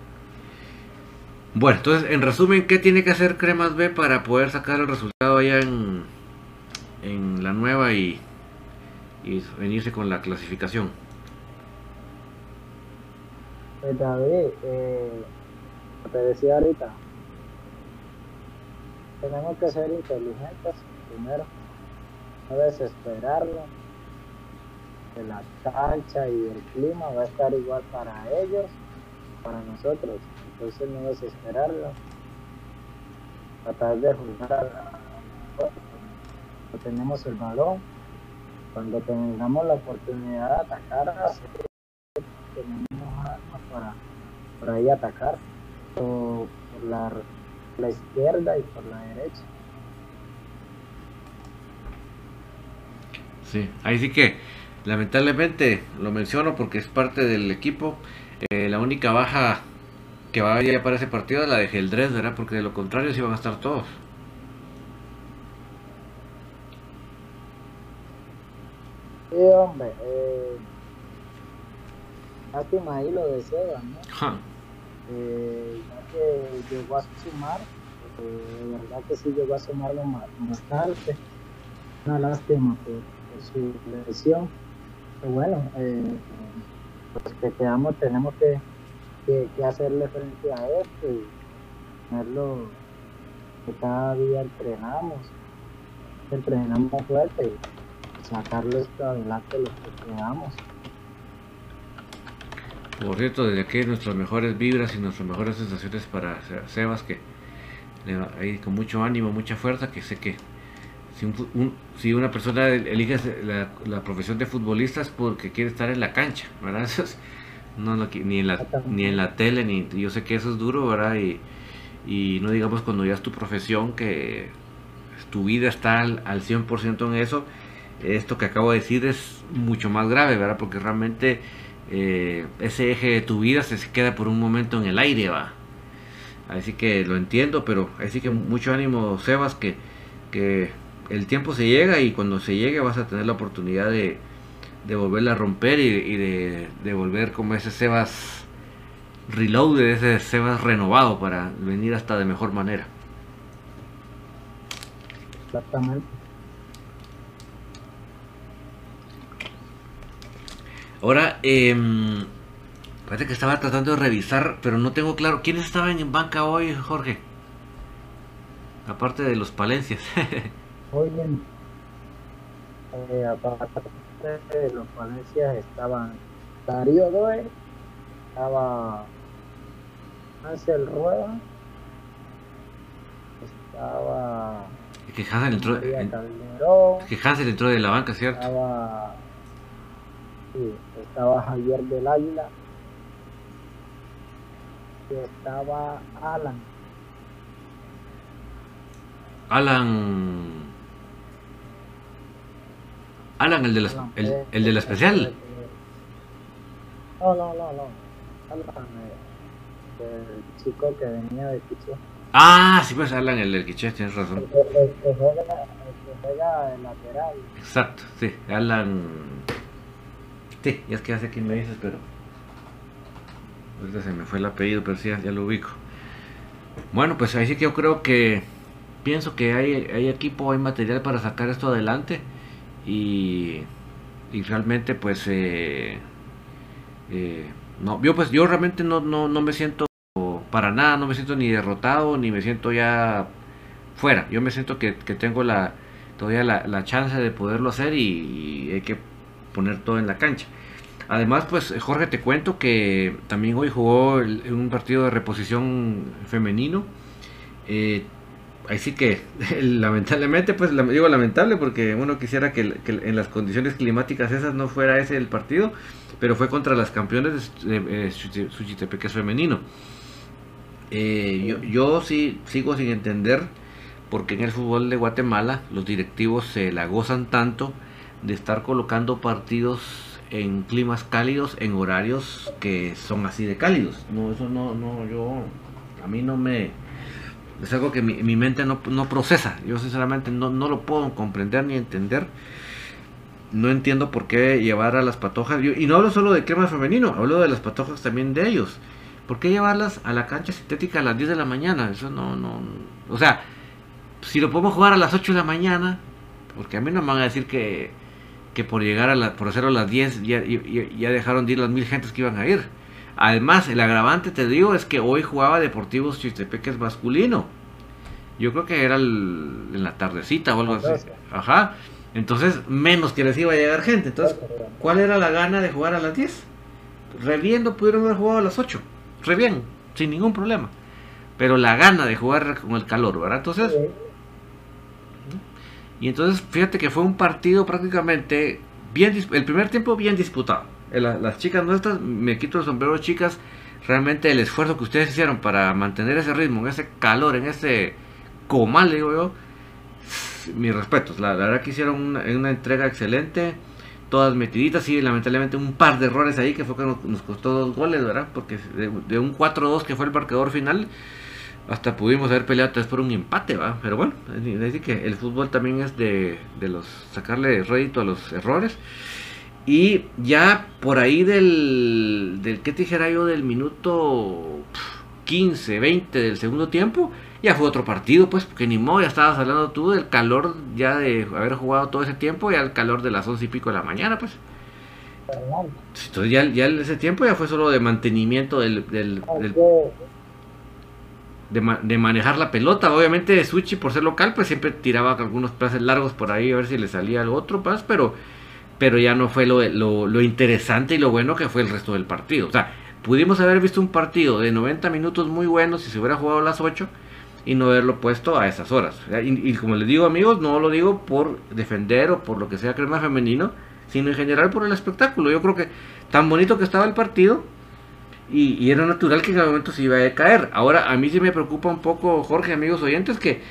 Speaker 1: Bueno, entonces, en resumen, ¿qué tiene que hacer Cremas B para poder sacar el resultado allá en, en la nueva y, y venirse con la clasificación?
Speaker 2: Pues David, eh, te decía ahorita, tenemos que ser inteligentes primero, no desesperarlo, que la cancha y el clima va a estar igual para ellos, para nosotros, entonces no desesperarlo, tratar de jugar tenemos el balón, cuando tengamos la oportunidad de atacar, tenemos armas para por ahí atacar por la, la izquierda y por la derecha
Speaker 1: Sí, ahí sí que lamentablemente lo menciono porque es parte del equipo. eh, la única baja que va a haber para ese partido es la de Geldres, ¿verdad? Porque de lo contrario sí van a estar todos.
Speaker 2: sí hombre eh, ahí lo de Seba ¿no? Eh, ya que llegó a sumar eh, de verdad que sí llegó a sumarlo ma- bastante. Una lástima por, por su lesión. Pero bueno eh, pues que quedamos tenemos que, que, que hacerle frente a esto y tenerlo que cada día entrenamos entrenamos fuerte y sacarlo esto adelante lo que podamos
Speaker 1: Por cierto, desde aquí nuestras mejores vibras y nuestras mejores sensaciones para Se- Sebas, que le ahí con mucho ánimo, mucha fuerza, que sé que si, una persona elige la, profesión de futbolista es porque quiere estar en la cancha, ¿verdad? (laughs) Es- No, no, ni en la, ni en la tele, ni yo sé que eso es duro, ¿verdad? Y, y no digamos cuando ya es tu profesión, que tu vida está al, al 100% en eso, esto que acabo de decir es mucho más grave, ¿verdad? Porque realmente eh, ese eje de tu vida se queda por un momento en el aire, va. Así que lo entiendo, pero así que mucho ánimo, Sebas, que, que el tiempo se llega y cuando se llegue vas a tener la oportunidad de, de volverla a romper y, de, de, volver como ese Sebas reloaded, ese Sebas renovado para venir hasta de mejor manera.
Speaker 2: Exactamente.
Speaker 1: Ahora, eh, parece que estaba tratando de revisar, pero no tengo claro. ¿Quiénes estaban en banca hoy, Jorge? Aparte de los Palencias. (laughs)
Speaker 2: En, eh, aparte de los Palencias estaban Darío Doe, estaba Ansel Rueda, estaba
Speaker 1: Es que Hansel entró, en- es que Hansel entró de la banca, ¿cierto?
Speaker 2: estaba, sí, estaba Javier del Águila y estaba Alan.
Speaker 1: Alan. Alan, el de la,
Speaker 2: Alan
Speaker 1: el, el de la especial.
Speaker 2: No, no, no, no. Alan, eh, el chico que venía de Quiché.
Speaker 1: Ah, sí, pues Alan, el del Quiché, tienes razón.
Speaker 2: que, el que juega, el que juega de lateral.
Speaker 1: Exacto, sí, Alan. Sí, ya es que hace quién me dices, pero. Ahorita se me fue el apellido, pero sí, ya, ya lo ubico. Bueno, pues ahí sí que yo creo que. Pienso que hay, hay equipo, hay material para sacar esto adelante. Y. Y realmente, pues. Eh, eh, no, yo, pues yo realmente no, no, no me siento para nada, no me siento ni derrotado, ni me siento ya fuera. Yo me siento que, que tengo la, todavía la, la chance de poderlo hacer y hay que poner todo en la cancha. Además, pues Jorge, te cuento que también hoy jugó el- en un partido de reposición femenino. Eh, así que (laughs) lamentablemente, pues digo lamentable porque uno quisiera que, en las condiciones climáticas esas no fuera ese el partido, pero fue contra las campeones de, de, eh, Suchi- Suchitepeques femenino. Eh, yo, yo sí sigo sin entender por qué en el fútbol de Guatemala los directivos se la gozan tanto de estar colocando partidos en climas cálidos, en horarios que son así de cálidos. No, eso no, no, yo, a mí no me, es algo que mi, mi mente no, no procesa. Yo sinceramente no, no lo puedo comprender ni entender. No entiendo por qué llevar a las patojas, yo- y no hablo solo de crema femenino, hablo de las patojas también de ellos. ¿Por qué llevarlas a la cancha sintética a las 10 de la mañana? Eso no, no, o sea, si lo podemos jugar a las 8 de la mañana, porque a mí no me van a decir que, que por llegar a la, por hacerlo a las 10 ya, ya, ya dejaron de ir las mil gentes que iban a ir. Además, el agravante, te digo, es que hoy jugaba Deportivos Chistepeques masculino. Yo creo que era el- en la tardecita o algo así. Ajá. Entonces, menos que les iba a llegar gente. Entonces, ¿cuál era la gana de jugar a las 10? Re bien lo pudieron haber jugado a las 8. Re bien, sin ningún problema. Pero la gana de jugar con el calor, ¿verdad? Entonces, y entonces fíjate que fue un partido prácticamente bien el primer tiempo bien disputado. Eh, la- Las chicas nuestras, me quito el sombrero chicas, realmente el esfuerzo que ustedes hicieron para mantener ese ritmo, en ese calor, en ese comal, digo yo, mis respetos. La, verdad que hicieron una, entrega excelente, todas metiditas, y lamentablemente un par de errores ahí que fue que nos, nos costó dos goles, ¿verdad? Porque de, de un 4-2 que fue el marcador final, hasta pudimos haber peleado tres por un empate, ¿va? Pero bueno, decir que el fútbol también es de, de los sacarle rédito a los errores. Y ya por ahí del, del ¿qué te dijera yo? Del minuto pf, 15, 20 del segundo tiempo, ya fue otro partido, pues, porque ni modo, ya estabas hablando tú del calor ya de haber jugado todo ese tiempo, ya el calor de las once y pico de la mañana, pues. Entonces ya, ya ese tiempo ya fue solo de mantenimiento del, del- del-
Speaker 2: Aunque,
Speaker 1: de, de manejar la pelota. Obviamente Suchi por ser local pues siempre tiraba algunos pases largos por ahí a ver si le salía al otro pas, pero, pero ya no fue lo, lo, interesante y lo bueno que fue el resto del partido. O sea, pudimos haber visto un partido de 90 minutos muy bueno si se hubiera jugado a las 8 y no haberlo puesto a esas horas. Y, y como les digo amigos, no lo digo por defender o por lo que sea crema femenino, sino en general por el espectáculo. Yo creo que tan bonito que estaba el partido, y, era natural que en algún momento se iba a caer. Ahora, a mí sí me preocupa un poco, Jorge, amigos oyentes, que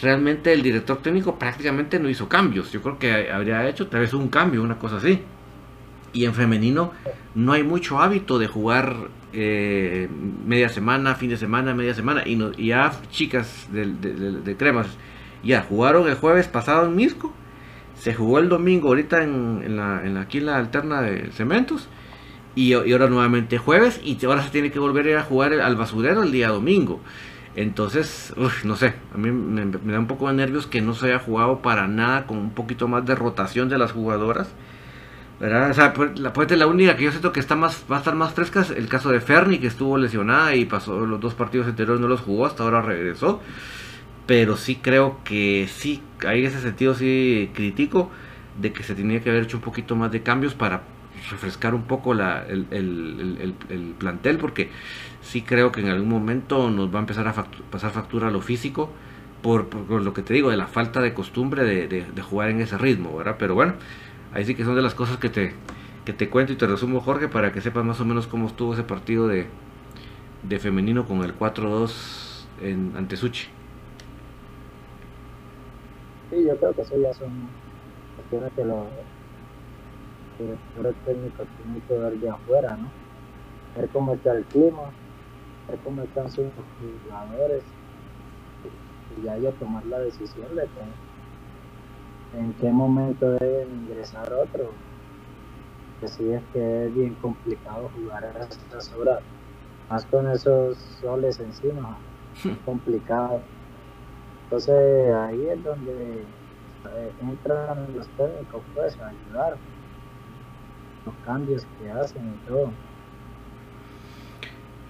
Speaker 1: realmente el director técnico prácticamente no hizo cambios. Yo creo que habría hecho tal vez un cambio, una cosa así. Y en femenino no hay mucho hábito de jugar eh, media semana, fin de semana, media semana. Y, no, ya chicas de, cremas ya jugaron el jueves pasado en Misco. Se jugó el domingo ahorita en, la, en aquí en la alterna de cementos. Y, ahora nuevamente jueves. Y ahora se tiene que volver a, jugar al basurero el día domingo. Entonces, no sé, a mí me, da un poco de nervios que no se haya jugado para nada con un poquito más de rotación de las jugadoras. pues, la, pues, la única que yo siento que está más, va a estar más fresca es el caso de Ferni, que estuvo lesionada y pasó los dos partidos anteriores, no los jugó, hasta ahora regresó. Pero sí creo que sí, hay en ese sentido sí crítico de que se tenía que haber hecho un poquito más de cambios para refrescar un poco la, el, el, el, plantel, porque sí creo que en algún momento nos va a empezar a pasar factura a lo físico. Por, por, lo que te digo, de la falta de costumbre de, de, jugar en ese ritmo, ¿verdad? Pero bueno, ahí sí que son de las cosas que te, que te cuento y te resumo, Jorge, para que sepas más o menos cómo estuvo ese partido de, de femenino con el 4-2 en ante Suchi.
Speaker 2: Sí, yo creo que eso ya son cuestiones que directores técnicos tienen que ver de afuera, ¿no? Ver cómo está el clima, ver cómo están sus jugadores y ya yo tomar la decisión de que en qué momento deben ingresar otro. Que si es que es bien complicado jugar a estas horas, más con esos soles encima, es complicado. Entonces ahí es donde eh, entran los técnicos pues a ayudar los cambios que hacen y todo.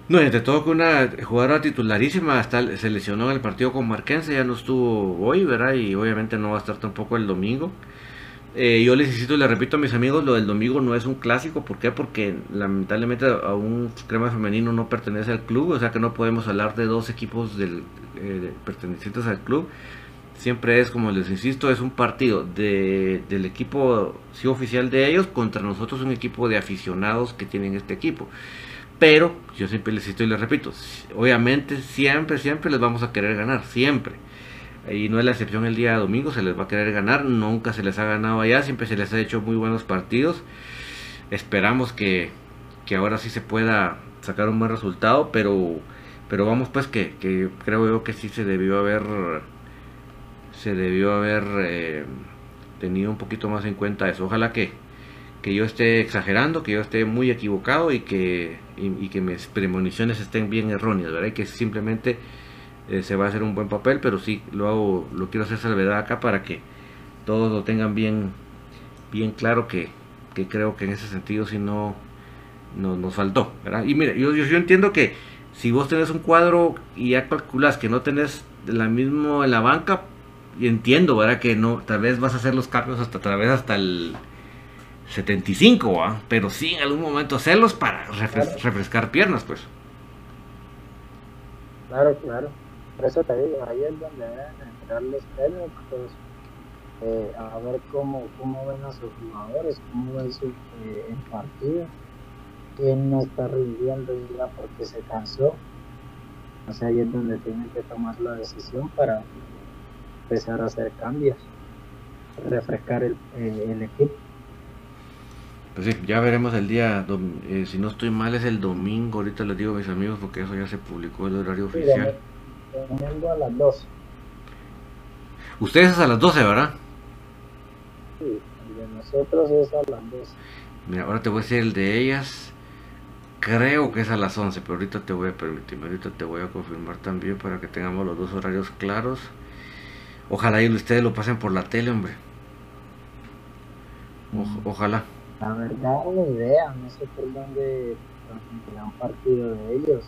Speaker 1: No, y todo que una jugadora titularísima hasta se lesionó en el partido con Marquense, ya no estuvo hoy, ¿verdad? Y obviamente no va a estar tampoco el domingo. Eh, yo les insisto y les repito a mis amigos, lo del domingo no es un clásico, ¿por qué? Porque lamentablemente a un crema femenino no pertenece al club, o sea que no podemos hablar de dos equipos del, eh, pertenecientes al club. Siempre es, como les insisto, es un partido de, del equipo sí, oficial de ellos contra nosotros un equipo de aficionados que tienen este equipo. Pero, yo siempre les insisto y les repito, obviamente siempre, siempre les vamos a querer ganar, siempre. Y no es la excepción el día domingo, se les va a querer ganar, nunca se les ha ganado allá, siempre se les ha hecho muy buenos partidos. Esperamos que, que ahora sí se pueda sacar un buen resultado, pero, pero vamos pues que, que creo yo que sí se debió haber se debió haber eh, tenido un poquito más en cuenta eso. Ojalá que, que yo esté exagerando, que yo esté muy equivocado y que, y, que mis premoniciones estén bien erróneas, ¿verdad? Y que simplemente eh, se va a hacer un buen papel, pero sí lo hago, lo quiero hacer salvedad acá para que todos lo tengan bien, bien claro que, que creo que en ese sentido si no, no nos faltó, ¿verdad? Y mira, yo, yo, yo entiendo que si vos tenés un cuadro y ya calculas que no tenés la mismo en la banca, y entiendo, ¿verdad? Que no, tal vez vas a hacer los cambios hasta tal vez hasta el 75, ¿verdad? Pero sí en algún momento hacerlos para refrescar piernas, pues.
Speaker 2: Claro, claro. Por eso te digo, ahí es donde deben entrar los técnicos eh, a ver cómo, cómo ven a sus jugadores, cómo ven su eh, partido, quién no está rindiendo ya porque se cansó. O sea, ahí es donde tienen que tomar la decisión para empezar a hacer cambios, refrescar el, eh, el equipo.
Speaker 1: Pues sí, ya veremos el día, eh, si no estoy mal es el domingo, ahorita les digo a mis amigos porque eso ya se publicó el horario oficial.
Speaker 2: Domingo a las 12.
Speaker 1: Ustedes es a las 12, ¿verdad?
Speaker 2: Sí, el de nosotros es a las 12.
Speaker 1: Mira, ahora te voy a decir el de ellas. Creo que es a las 11, pero ahorita te voy a permitir, ahorita te voy a confirmar también para que tengamos los dos horarios claros. Ojalá y ustedes lo pasen por la tele, hombre. ojalá.
Speaker 2: La verdad, una idea, no sé por dónde transmitirán partido de ellos.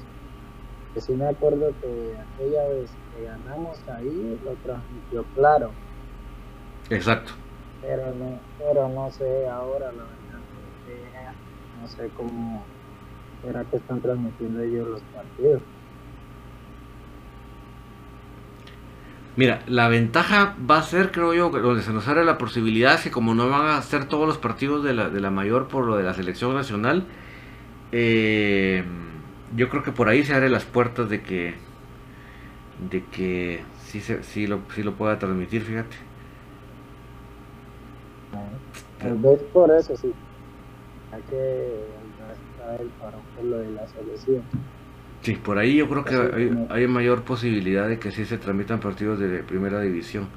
Speaker 2: Que sí me acuerdo que aquella vez que ganamos ahí, lo transmitió claro.
Speaker 1: Exacto.
Speaker 2: Pero no, pero no sé ahora, la verdad. No sé cómo será que están transmitiendo ellos los partidos.
Speaker 1: Mira, la ventaja va a ser, creo yo, donde se nos abre la posibilidad que como no van a hacer todos los partidos de la, de la mayor por lo de la selección nacional, eh, yo creo que por ahí se abren las puertas de que de que sí, se, lo, sí lo pueda transmitir, fíjate.
Speaker 2: Tal vez por eso sí. Hay que el para por lo de la selección.
Speaker 1: Sí, por ahí yo creo que hay, hay, mayor posibilidad de que sí se transmitan partidos de primera división.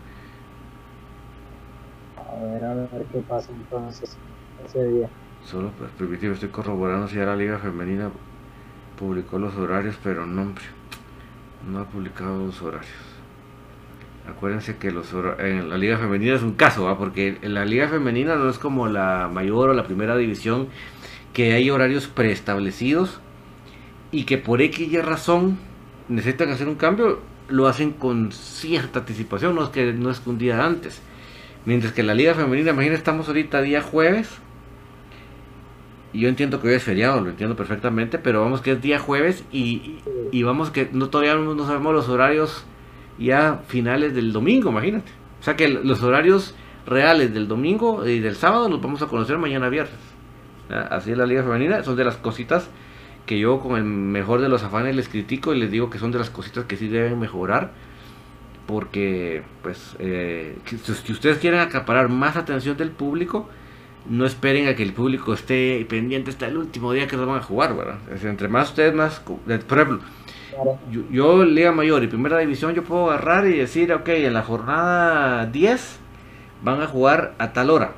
Speaker 2: A ver, a ver qué pasa entonces ese día.
Speaker 1: Solo pues, primitivo, estoy corroborando si ya la Liga Femenina publicó los horarios, pero no, no ha publicado los horarios. Acuérdense que los en la Liga Femenina es un caso, porque en la Liga Femenina no es como la mayor o la primera división, que hay horarios preestablecidos y que por X razón necesitan hacer un cambio, lo hacen con cierta anticipación, no es que no es un día antes. Mientras que la Liga Femenina, imagínense, estamos ahorita día jueves. Y yo entiendo que hoy es feriado, lo entiendo perfectamente, pero vamos que es día jueves y, y vamos que no todavía no sabemos los horarios ya finales del domingo, imagínate. O sea que los horarios reales del domingo y del sábado los vamos a conocer mañana viernes. Así es la Liga Femenina, son de las cositas que yo con el mejor de los afanes les critico y les digo que son de las cositas que sí deben mejorar porque pues eh, si ustedes quieren acaparar más atención del público no esperen a que el público esté pendiente hasta el último día que lo van a jugar verdad entre más ustedes más por ejemplo yo, yo, Liga Mayor y Primera División yo puedo agarrar y decir ok en la jornada 10 van a jugar a tal hora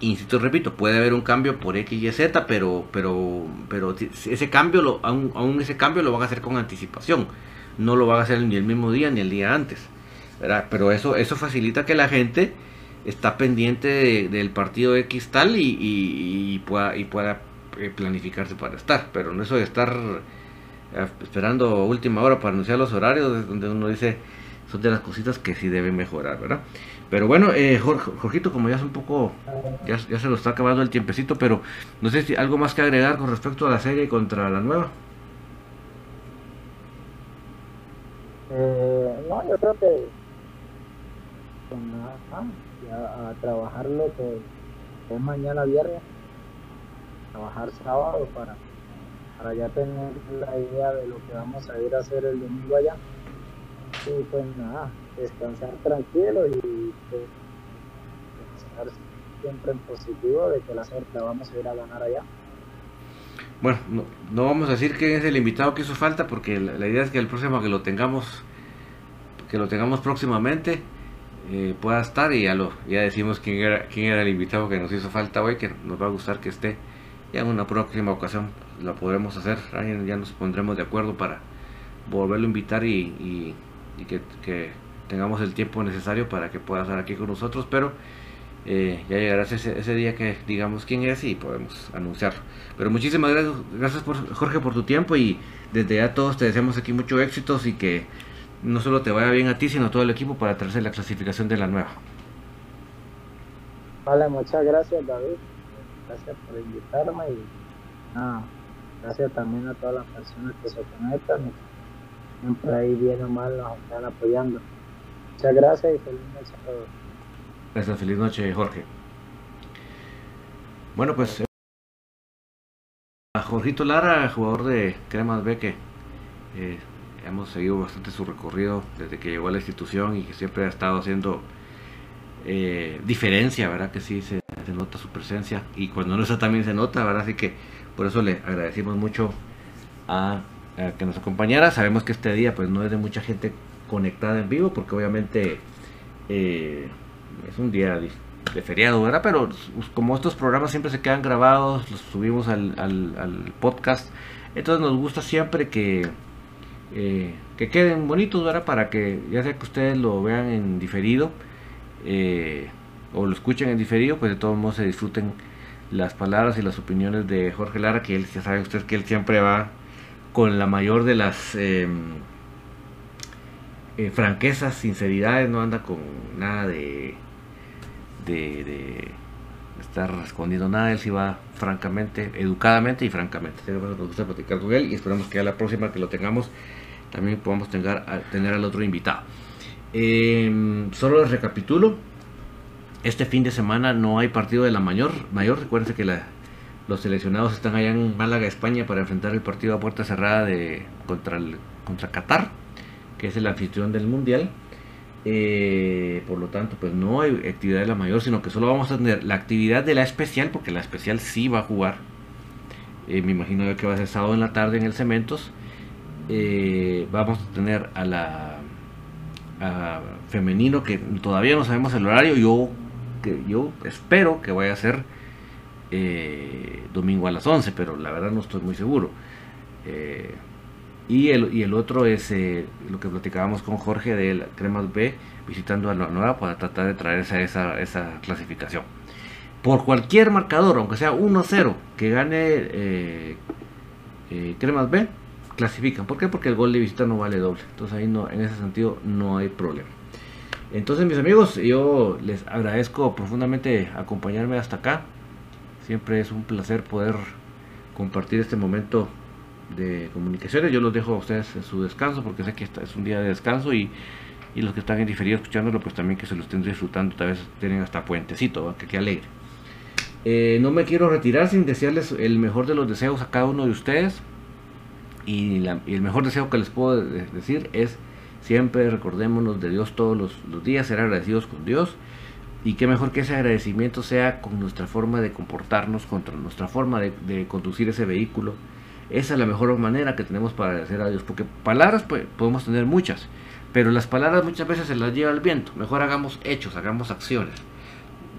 Speaker 1: insisto repito puede haber un cambio por X y Z pero pero pero ese cambio lo aún, ese cambio lo van a hacer con anticipación no lo van a hacer ni el mismo día ni el día antes. Pero eso, eso facilita que la gente está pendiente del partido X tal y, pueda, y pueda eh, planificarse para estar. Pero no eso de estar eh, esperando última hora para anunciar los horarios, donde uno dice, son de las cositas que sí deben mejorar, ¿verdad? Pero bueno, eh, Jorgito, como ya es un poco, ya, ya se lo está acabando el tiempecito, pero no sé si algo más que agregar con respecto a la serie contra la nueva.
Speaker 2: Eh, no, yo creo que con ya a trabajarlo que, es mañana viernes, trabajar sábado para, para ya tener la idea de lo que vamos a ir a hacer el domingo allá. Y pues nada, descansar tranquilo y pues, estar siempre en positivo de que la suerte vamos a ir a ganar allá.
Speaker 1: Bueno, no, vamos a decir quién es el invitado que hizo falta porque la, idea es que el próximo que lo tengamos que lo tengamos próximamente eh, pueda estar y ya lo ya decimos quién era quién era el invitado que nos hizo falta hoy que nos va a gustar que esté ya en una próxima ocasión lo podremos hacer ya nos pondremos de acuerdo para volverlo a invitar y, que, que, tengamos el tiempo necesario para que pueda estar aquí con nosotros pero eh, ya llegará ese, ese, día que digamos quién es y podemos anunciarlo. Pero muchísimas gracias, gracias por, Jorge por tu tiempo y desde ya todos te deseamos aquí mucho éxitos y que no solo te vaya bien a ti, sino a todo el equipo para traerse la clasificación de la nueva.
Speaker 2: Vale, muchas gracias David, gracias por invitarme y gracias también a todas las personas que se conectan siempre ahí bien o mal nos están apoyando. Muchas gracias y feliz noche a todos.
Speaker 1: Gracias, feliz noche, Jorge. Bueno, pues a Jorgito Lara, jugador de Cremas Beque, eh, hemos seguido bastante su recorrido desde que llegó a la institución y que siempre ha estado haciendo eh, diferencia, ¿verdad? Que sí se, nota su presencia y cuando no está también se nota, ¿verdad? Así que por eso le agradecemos mucho a, que nos acompañara. Sabemos que este día pues no es de mucha gente conectada en vivo porque obviamente... Eh, es un día de feriado, ¿verdad? Pero como estos programas siempre se quedan grabados, los subimos al, al, podcast, entonces nos gusta siempre que, eh, que queden bonitos, ¿verdad? Para que ya sea que ustedes lo vean en diferido eh, o lo escuchen en diferido, pues de todos modos se disfruten las palabras y las opiniones de Jorge Lara, que él, ya saben ustedes que él siempre va con la mayor de las... Em, eh, franquezas, sinceridades, no anda con nada de de, estar escondiendo nada, él sí va francamente, educadamente y francamente. Nos gusta platicar con él y esperamos que a la próxima que lo tengamos también podamos tener, al otro invitado. Em, solo les recapitulo. Este fin de semana no hay partido de la mayor. Mayor, recuerden que los seleccionados están allá en Málaga, España, para enfrentar el partido a puerta cerrada de, contra, el, contra Qatar, que es el anfitrión del Mundial. Eh, por lo tanto, pues no hay actividad de la mayor, sino que solo vamos a tener la actividad de la especial, porque la especial sí va a jugar. Eh, me imagino que va a ser sábado en la tarde en el Cementos. Eh, vamos a tener a la femenino que todavía no sabemos el horario. Yo, que, yo espero que vaya a ser domingo a las 11, pero la verdad no estoy muy seguro. Y el, otro es eh, lo que platicábamos con Jorge de la Cremas B, visitando a la nueva para tratar de traer esa, esa, esa clasificación. Por cualquier marcador, aunque sea 1-0, que gane eh, eh, Cremas B, clasifican. ¿Por qué? Porque el gol de visita no vale doble. Entonces ahí no, en ese sentido no hay problema. Entonces mis amigos, yo les agradezco profundamente acompañarme hasta acá. Siempre es un placer poder compartir este momento de comunicaciones. Yo los dejo a ustedes en su descanso porque sé que es un día de descanso y, y los que están en diferido escuchándolo, pues también que se lo estén disfrutando. Tal vez tienen hasta puentecito, que qué alegre. Eh, no me quiero retirar sin desearles el mejor de los deseos a cada uno de ustedes. Y, el mejor deseo que les puedo decir es siempre recordémonos de Dios todos los, días, ser agradecidos con Dios. Y qué mejor que ese agradecimiento sea con nuestra forma de comportarnos, contra nuestra forma de conducir ese vehículo esa es la mejor manera que tenemos para agradecer a Dios, porque palabras pues, podemos tener muchas, pero las palabras muchas veces se las lleva el viento. Mejor hagamos hechos, hagamos acciones.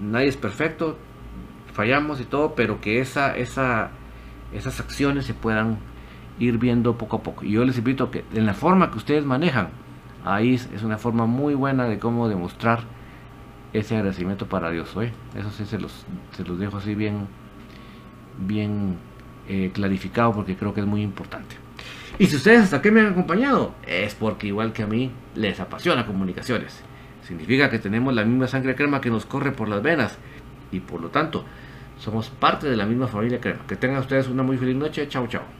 Speaker 1: Nadie es perfecto, fallamos y todo, pero que esa, esa, esas acciones se puedan ir viendo poco a poco. Y yo les invito que en la forma que ustedes manejan, ahí es una forma muy buena de cómo demostrar ese agradecimiento para Dios. Eso sí se los, se los dejo así bien, bien eh, clarificado porque creo que es muy importante. Y si ustedes hasta aquí me han acompañado, es porque igual que a mí les apasiona comunicaciones. Significa que tenemos la misma sangre crema que nos corre por las venas y por lo tanto somos parte de la misma familia crema. Que tengan ustedes una muy feliz noche. Chao, chao.